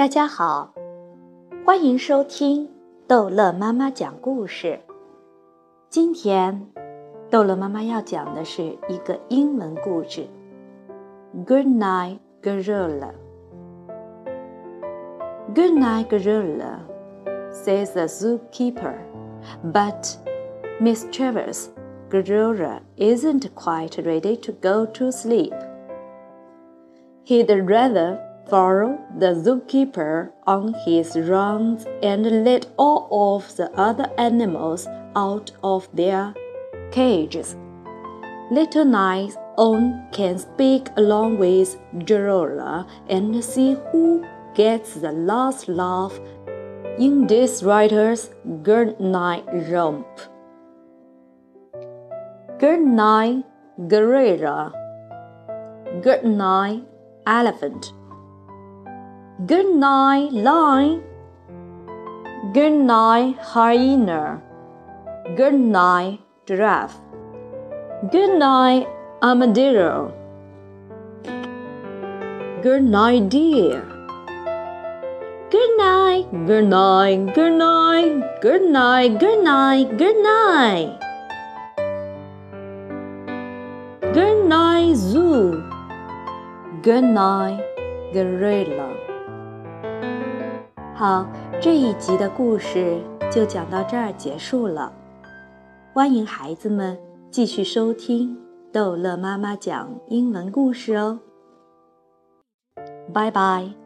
大家好，欢迎收听逗乐妈妈讲故事。今天，逗乐妈妈要讲的是一个英文故事。Good night, gorilla. Good night, gorilla, says the zookeeper. But Miss Travers, gorilla isn't quite ready to go to sleep. He'd rather follow the zookeeper on his rounds and let all of the other animals out of their cages. Little Nice On can speak along with Gorilla and see who gets the last laugh in this writer's Good Night Romp. Good night, gorilla. Good night, elephant. Good night, lion. Good night, hyena. Good night, giraffe. Good night, armadillo. Good night, dear. Good night, good night, good night, good night, good night, good night. Good night, zoo. Good night, gorilla. 好，这一集的故事就讲到这儿结束了。欢迎孩子们继续收听逗乐妈妈讲英文故事哦。拜拜。